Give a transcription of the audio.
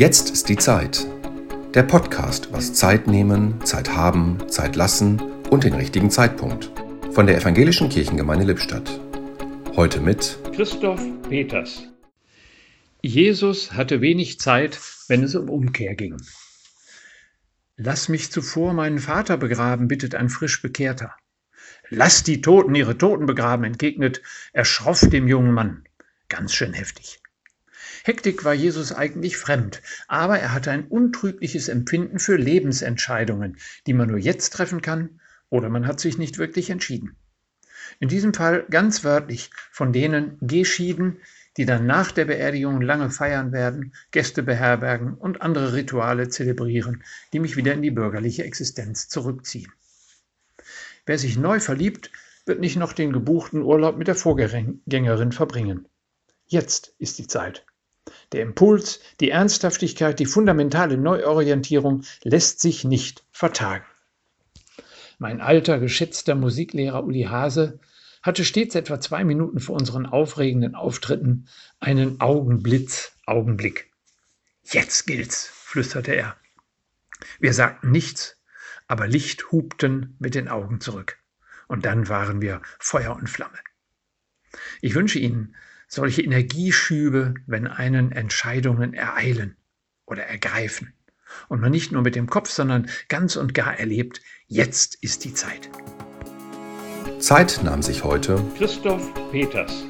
Jetzt ist die Zeit. Der Podcast was Zeit nehmen, Zeit haben, Zeit lassen und den richtigen Zeitpunkt. Von der Evangelischen Kirchengemeinde Lippstadt. Heute mit Christoph Peters. Jesus hatte wenig Zeit, wenn es um Umkehr ging. Lass mich zuvor meinen Vater begraben, bittet ein frisch Bekehrter. Lass die Toten ihre Toten begraben, entgegnet er schroff dem jungen Mann. Ganz schön heftig. Hektik war Jesus eigentlich fremd, aber er hatte ein untrügliches Empfinden für Lebensentscheidungen, die man nur jetzt treffen kann oder man hat sich nicht wirklich entschieden. In diesem Fall ganz wörtlich von denen geschieden, die dann nach der Beerdigung lange feiern werden, Gäste beherbergen und andere Rituale zelebrieren, die mich wieder in die bürgerliche Existenz zurückziehen. Wer sich neu verliebt, wird nicht noch den gebuchten Urlaub mit der Vorgängerin verbringen. Jetzt ist die Zeit. Der Impuls, die Ernsthaftigkeit, die fundamentale Neuorientierung lässt sich nicht vertagen. Mein alter, geschätzter Musiklehrer Uli Hase hatte stets etwa zwei Minuten vor unseren aufregenden Auftritten einen Augenblitz-Augenblick. Jetzt gilt's, flüsterte er. Wir sagten nichts, aber Licht hupten mit den Augen zurück. Und dann waren wir Feuer und Flamme. Ich wünsche Ihnen solche Energieschübe, wenn einen Entscheidungen ereilen oder ergreifen und man nicht nur mit dem Kopf, sondern ganz und gar erlebt, jetzt ist die Zeit. Zeit nahm sich heute Christoph Peters.